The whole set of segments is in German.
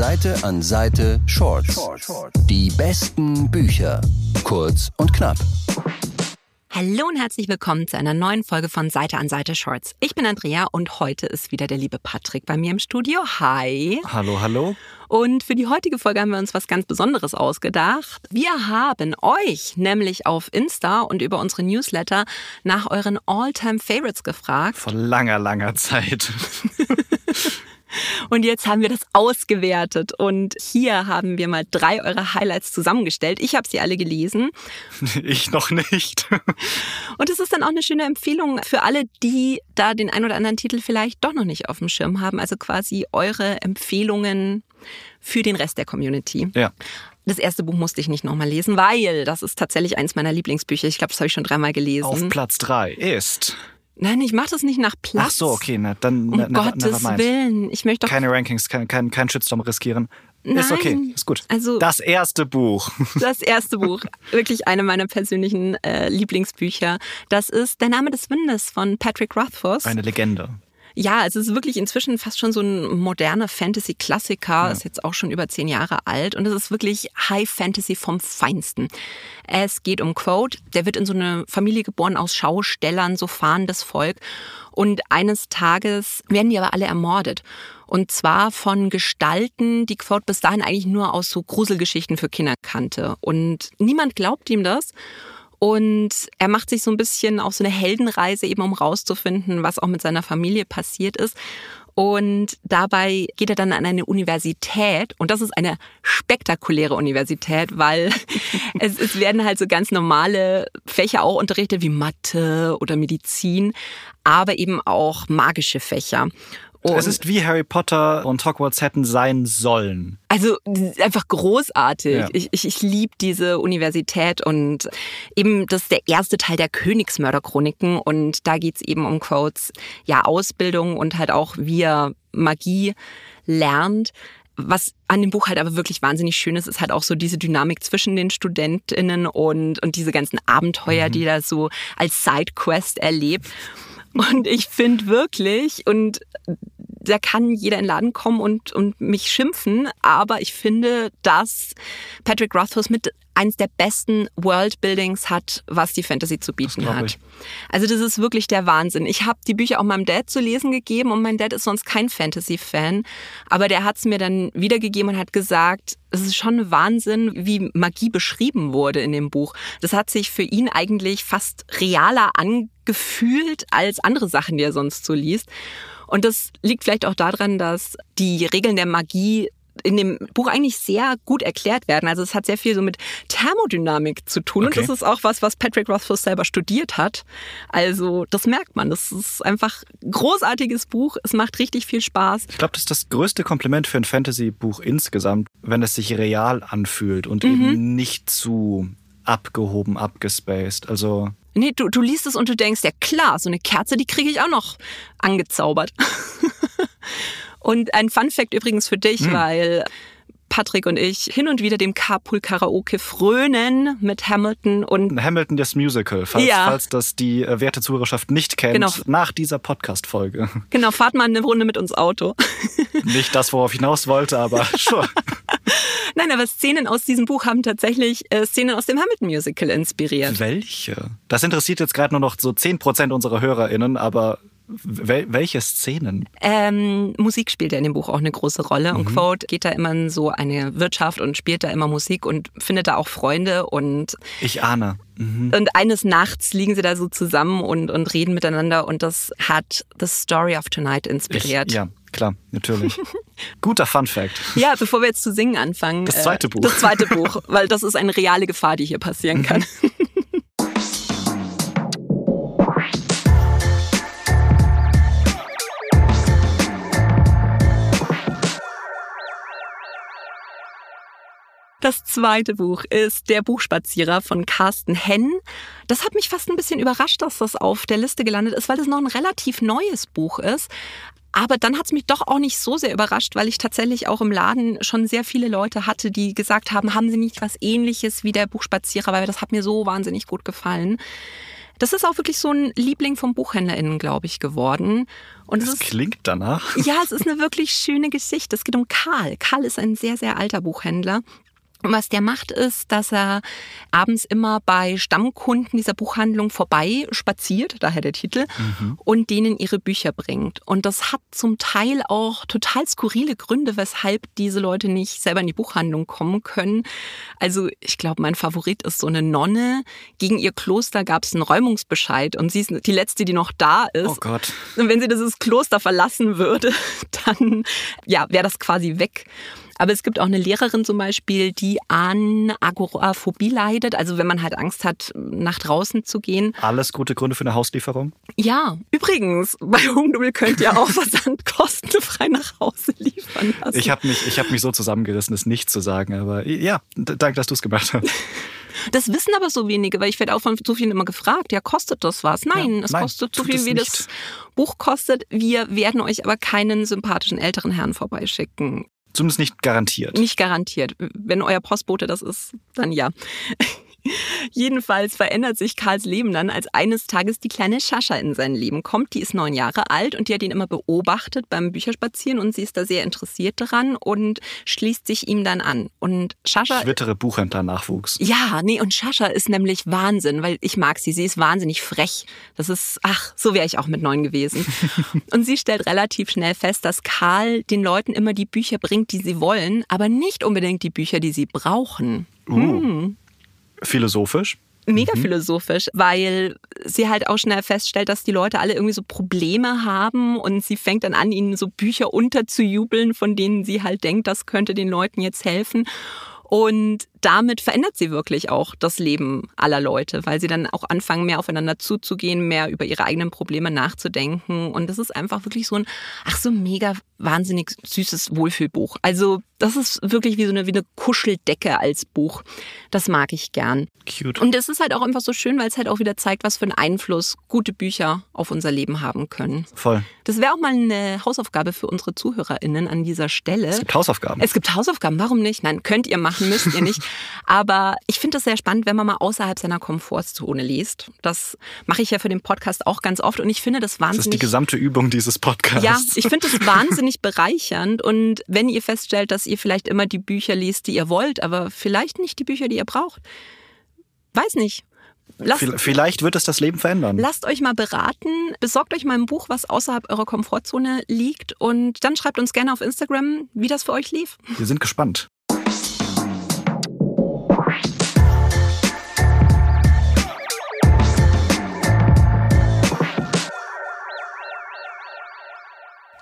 Seite an Seite Shorts. Die besten Bücher. Kurz und knapp. Hallo und herzlich willkommen zu einer neuen Folge von Seite an Seite Shorts. Ich bin Andrea und heute ist wieder der liebe Patrick bei mir im Studio. Hi. Hallo, hallo. Und für die heutige Folge haben wir uns was ganz Besonderes ausgedacht. Wir haben euch nämlich auf Insta und über unsere Newsletter nach euren All-Time Favorites gefragt. Vor langer, langer Zeit. Und jetzt haben wir das ausgewertet und hier haben wir mal drei eurer Highlights zusammengestellt. Ich habe sie alle gelesen. Ich noch nicht. Und es ist dann auch eine schöne Empfehlung für alle, die da den ein oder anderen Titel vielleicht doch noch nicht auf dem Schirm haben. Also quasi eure Empfehlungen für den Rest der Community. Ja. Das erste Buch musste ich nicht nochmal lesen, weil das ist tatsächlich eins meiner Lieblingsbücher. Ich glaube, das habe ich schon dreimal gelesen. Auf Platz drei ist Nein, ich mache das nicht nach Platz. Ach so, okay, na, dann um never, Gottes. Willen. Ich möchte doch Keine Rankings, kein, kein, kein Shitstorm riskieren. Ist okay, Nein. ist gut. Also- das erste Buch. das erste Buch, wirklich eine meiner persönlichen äh, Lieblingsbücher. Das ist Der Name des Windes von Patrick Rothfuss. Eine Legende. Ja, es ist wirklich inzwischen fast schon so ein moderner Fantasy-Klassiker, ist jetzt auch schon über zehn Jahre alt und es ist wirklich High Fantasy vom Feinsten. Es geht um Quote, der wird in so eine Familie geboren aus Schaustellern, so fahrendes Volk und eines Tages werden die aber alle ermordet. Und zwar von Gestalten, die Quote bis dahin eigentlich nur aus so Gruselgeschichten für Kinder kannte. Und niemand glaubt ihm das. Und er macht sich so ein bisschen auf so eine Heldenreise, eben um rauszufinden, was auch mit seiner Familie passiert ist. Und dabei geht er dann an eine Universität und das ist eine spektakuläre Universität, weil es, es werden halt so ganz normale Fächer auch unterrichtet wie Mathe oder Medizin, aber eben auch magische Fächer. Und es ist wie Harry Potter und Hogwarts hätten sein sollen. also einfach großartig. Ja. Ich, ich, ich liebe diese Universität und eben das ist der erste Teil der Königsmörderchroniken und da geht's eben um Quotes, ja, Ausbildung und halt auch wie er Magie lernt. Was an dem Buch halt aber wirklich wahnsinnig schön ist, ist halt auch so diese Dynamik zwischen den StudentInnen und, und diese ganzen Abenteuer, die er so als Sidequest erlebt. Und ich finde wirklich, und da kann jeder in den Laden kommen und, und mich schimpfen, aber ich finde, dass Patrick Rothfuss mit eins der besten Worldbuildings hat, was die Fantasy zu bieten hat. ich. Also das ist wirklich der Wahnsinn. Ich habe die Bücher auch meinem Dad zu lesen gegeben und mein Dad ist sonst kein Fantasy-Fan, aber der hat es mir dann wiedergegeben und hat gesagt, es ist schon Wahnsinn, wie Magie beschrieben wurde in dem Buch. Das hat sich für ihn eigentlich fast realer angefühlt als andere Sachen, die er sonst so liest. Und das liegt vielleicht auch daran, dass die Regeln der Magie in dem Buch eigentlich sehr gut erklärt werden. Also es hat sehr viel so mit Thermodynamik zu tun. Okay. Und das ist auch was, was Patrick Rothfuss selber studiert hat. Also das merkt man. Das ist einfach ein großartiges Buch. Es macht richtig viel Spaß. Ich glaube, das ist das größte Kompliment für ein Fantasy-Buch insgesamt, wenn es sich real anfühlt und Mhm. eben nicht zu abgehoben, abgespaced. Also Nee, du, du liest es und du denkst, ja klar, so eine Kerze, die kriege ich auch noch angezaubert. und ein Fun Fact übrigens für dich, Hm. weil Patrick und ich hin und wieder dem Carpool Karaoke frönen mit Hamilton und Hamilton das Musical, falls, Ja. falls das die äh, werte Zuhörerschaft nicht kennt, Genau. nach dieser Podcast-Folge. genau, fahrt mal eine Runde mit uns Auto. nicht das, worauf ich hinaus wollte, aber sure. Nein, aber Szenen aus diesem Buch haben tatsächlich äh, Szenen aus dem Hamilton Musical inspiriert. Welche? Das interessiert jetzt gerade nur noch so 10% unserer HörerInnen, aber wel welche Szenen? Ähm, Musik spielt ja in dem Buch auch eine große Rolle und Quote geht da immer in so eine Wirtschaft und spielt da immer Musik und findet da auch Freunde und Ich ahne. Mhm. Und eines Nachts liegen sie da so zusammen und, und reden miteinander und das hat The Story of Tonight Ich, inspiriert. ja, klar, natürlich. Guter Fun Fact. Ja, bevor wir jetzt zu singen anfangen. Das zweite Buch. Das zweite Buch, weil das ist eine reale Gefahr, die hier passieren kann. Das zweite Buch ist Der Buchspazierer von Carsten Henn. Das hat mich fast ein bisschen überrascht, dass das auf der Liste gelandet ist, weil das noch ein relativ neues Buch ist. Aber dann hat es mich doch auch nicht so sehr überrascht, weil ich tatsächlich auch im Laden schon sehr viele Leute hatte, die gesagt haben, haben Sie nicht was ähnliches wie der Buchspazierer, weil das hat mir so wahnsinnig gut gefallen. Das ist auch wirklich so ein Liebling von BuchhändlerInnen, glaube ich, geworden. Und das es ist, klingt danach. ja, es ist eine wirklich schöne Geschichte. Es geht um Karl. Karl ist ein sehr, sehr alter Buchhändler. Und was der macht, ist, dass er abends immer bei Stammkunden dieser Buchhandlung vorbei spaziert, daher der Titel, und denen ihre Bücher bringt. Und das hat zum Teil auch total skurrile Gründe, weshalb diese Leute nicht selber in die Buchhandlung kommen können. Also ich glaube, mein Favorit ist so eine Nonne. Gegen ihr Kloster gab es einen Räumungsbescheid und sie ist die letzte, die noch da ist. Oh Gott. Und wenn sie dieses Kloster verlassen würde, dann ja, wäre das quasi weg. Aber es gibt auch eine Lehrerin zum Beispiel, die an Agoraphobie leidet. Also wenn man halt Angst hat, nach draußen zu gehen. Alles gute Gründe für eine Hauslieferung? Ja, übrigens, bei Hugendubel könnt ihr auch Versand kostenfrei nach Hause liefern lassen. Ich habe mich, ich hab mich so zusammengerissen, es nicht zu sagen. Aber ja, danke, dass du es gemacht hast. Das wissen aber so wenige, weil ich werde auch von so vielen immer gefragt, ja, kostet das was? Nein, Ja, es nein, kostet so viel, wie das Buch kostet. Wir werden euch aber keinen sympathischen älteren Herrn vorbeischicken. Zumindest nicht garantiert. Nicht garantiert. Wenn euer Postbote das ist, dann ja. Jedenfalls verändert sich Karls Leben dann, als eines Tages die kleine Schascha in sein Leben kommt. Die ist neun Jahre alt und die hat ihn immer beobachtet beim Bücherspazieren und sie ist da sehr interessiert daran und schließt sich ihm dann an. Und Schascha Twittere Buchhändler-Nachwuchs. ja, nee, und Shasha ist nämlich Wahnsinn, weil ich mag sie. Sie ist wahnsinnig frech. Das ist, ach, so wäre ich auch mit neun gewesen. und sie stellt relativ schnell fest, dass Karl den Leuten immer die Bücher bringt, die sie wollen, aber nicht unbedingt die Bücher, die sie brauchen. Uh. Philosophisch. Mega philosophisch, weil sie halt auch schnell feststellt, dass die Leute alle irgendwie so Probleme haben und sie fängt dann an, ihnen so Bücher unterzujubeln, von denen sie halt denkt, das könnte den Leuten jetzt helfen. Und damit verändert sie wirklich auch das Leben aller Leute, weil sie dann auch anfangen, mehr aufeinander zuzugehen, mehr über ihre eigenen Probleme nachzudenken. Und das ist einfach wirklich so ein, ach so mega wahnsinnig süßes Wohlfühlbuch. Also das ist wirklich wie so eine, wie eine Kuscheldecke als Buch. Das mag ich gern. Cute. Und es ist halt auch einfach so schön, weil es halt auch wieder zeigt, was für einen Einfluss gute Bücher auf unser Leben haben können. Voll. Das wäre auch mal eine Hausaufgabe für unsere ZuhörerInnen an dieser Stelle. Es gibt Hausaufgaben. Es gibt Hausaufgaben, warum nicht? Nein, könnt ihr machen, müsst ihr nicht. Aber ich finde es sehr spannend, wenn man mal außerhalb seiner Komfortzone liest. Das mache ich ja für den Podcast auch ganz oft und ich finde das das ist die wahnsinnig. gesamte Übung dieses Podcasts. ja, ich finde es wahnsinnig bereichernd und wenn ihr feststellt, dass ihr vielleicht immer die Bücher liest, die ihr wollt, aber vielleicht nicht die Bücher, die ihr braucht, weiß nicht. Lasst, Vielleicht wird es das Leben verändern. lasst euch mal beraten, besorgt euch mal ein Buch, was außerhalb eurer Komfortzone liegt und dann schreibt uns gerne auf Instagram, wie das für euch lief. Wir sind gespannt.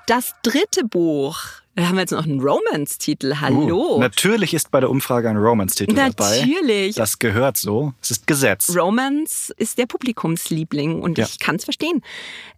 Das dritte Buch, da haben wir jetzt noch einen Romance-Titel. Hallo. Uh, natürlich ist bei der Umfrage ein Romance-Titel dabei. Natürlich. Das gehört so. Es ist Gesetz. Romance ist der Publikumsliebling und Ja. ich kann es verstehen.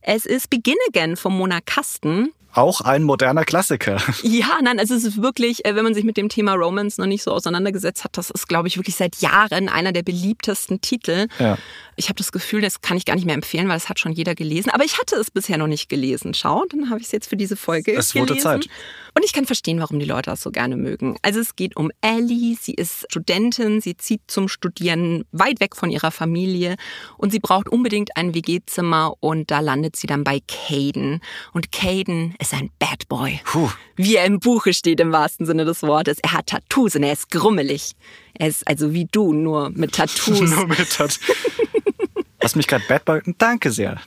Es ist Begin Again von Mona Kasten. Auch ein moderner Klassiker. Ja, nein, also es ist wirklich, äh, wenn man sich mit dem Thema Romance noch nicht so auseinandergesetzt hat, das ist, glaube ich, wirklich seit Jahren einer der beliebtesten Titel. Ja. Ich habe das Gefühl, das kann ich gar nicht mehr empfehlen, weil es hat schon jeder gelesen. Aber ich hatte es bisher noch nicht gelesen. Schau, dann habe ich es jetzt für diese Folge Es gelesen. wurde Zeit. Und ich kann verstehen, warum die Leute das so gerne mögen. Also es geht um Ellie, sie ist Studentin, sie zieht zum Studieren weit weg von ihrer Familie und sie braucht unbedingt ein WG-Zimmer und da landet sie dann bei Caden. Und Caden ist ein Bad Boy. Puh. Wie er im Buche steht im wahrsten Sinne des Wortes. Er hat Tattoos und er ist grummelig. Er ist also wie du, nur mit Tattoos. Nur mit hat. Hast mich gerade Bad Boy? Danke sehr.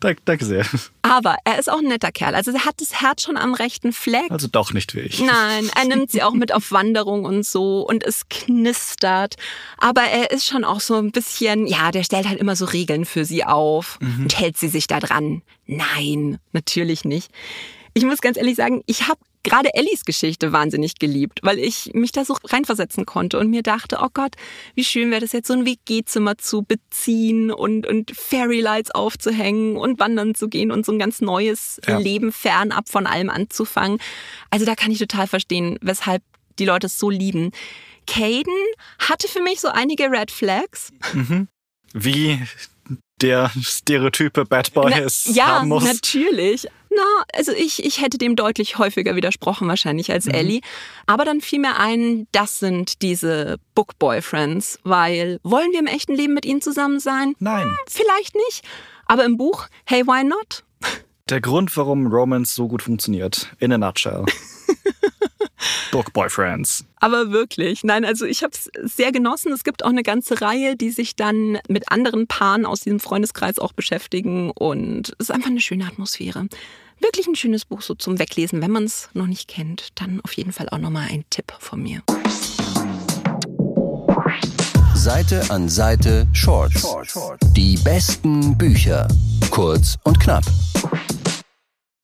Danke, danke sehr. Aber er ist auch ein netter Kerl. Also er hat das Herz schon am rechten Fleck. Also doch nicht wie ich. Nein, er nimmt sie auch mit auf Wanderung und so und es knistert. Aber er ist schon auch so ein bisschen, ja, der stellt halt immer so Regeln für sie auf und hält sie sich da dran. Nein, natürlich nicht. Ich muss ganz ehrlich sagen, ich habe gerade Ellies Geschichte wahnsinnig geliebt, weil ich mich da so reinversetzen konnte und mir dachte, oh Gott, wie schön wäre das jetzt, so ein WG-Zimmer zu beziehen und, und Fairy Lights aufzuhängen und wandern zu gehen und so ein ganz neues Ja. Leben fernab von allem anzufangen. Also da kann ich total verstehen, weshalb die Leute es so lieben. Caden hatte für mich so einige Red Flags. Wie der stereotype Bad Boy Na, es ja, natürlich. Na, also ich, ich hätte dem deutlich häufiger widersprochen wahrscheinlich als mhm. Ellie. Aber dann fiel mir ein, das sind diese Book Boyfriends, weil wollen wir im echten Leben mit ihnen zusammen sein? Nein. Hm, vielleicht nicht. Aber im Buch, hey, why not? Der Grund, warum Romance so gut funktioniert. In a nutshell. Book Boyfriends. Aber wirklich, nein, also ich habe es sehr genossen. Es gibt auch eine ganze Reihe, die sich dann mit anderen Paaren aus diesem Freundeskreis auch beschäftigen und es ist einfach eine schöne Atmosphäre. Wirklich ein schönes Buch so zum Weglesen, wenn man es noch nicht kennt. Dann auf jeden Fall auch nochmal ein Tipp von mir. Seite an Seite Shorts. Die besten Bücher. Kurz und knapp.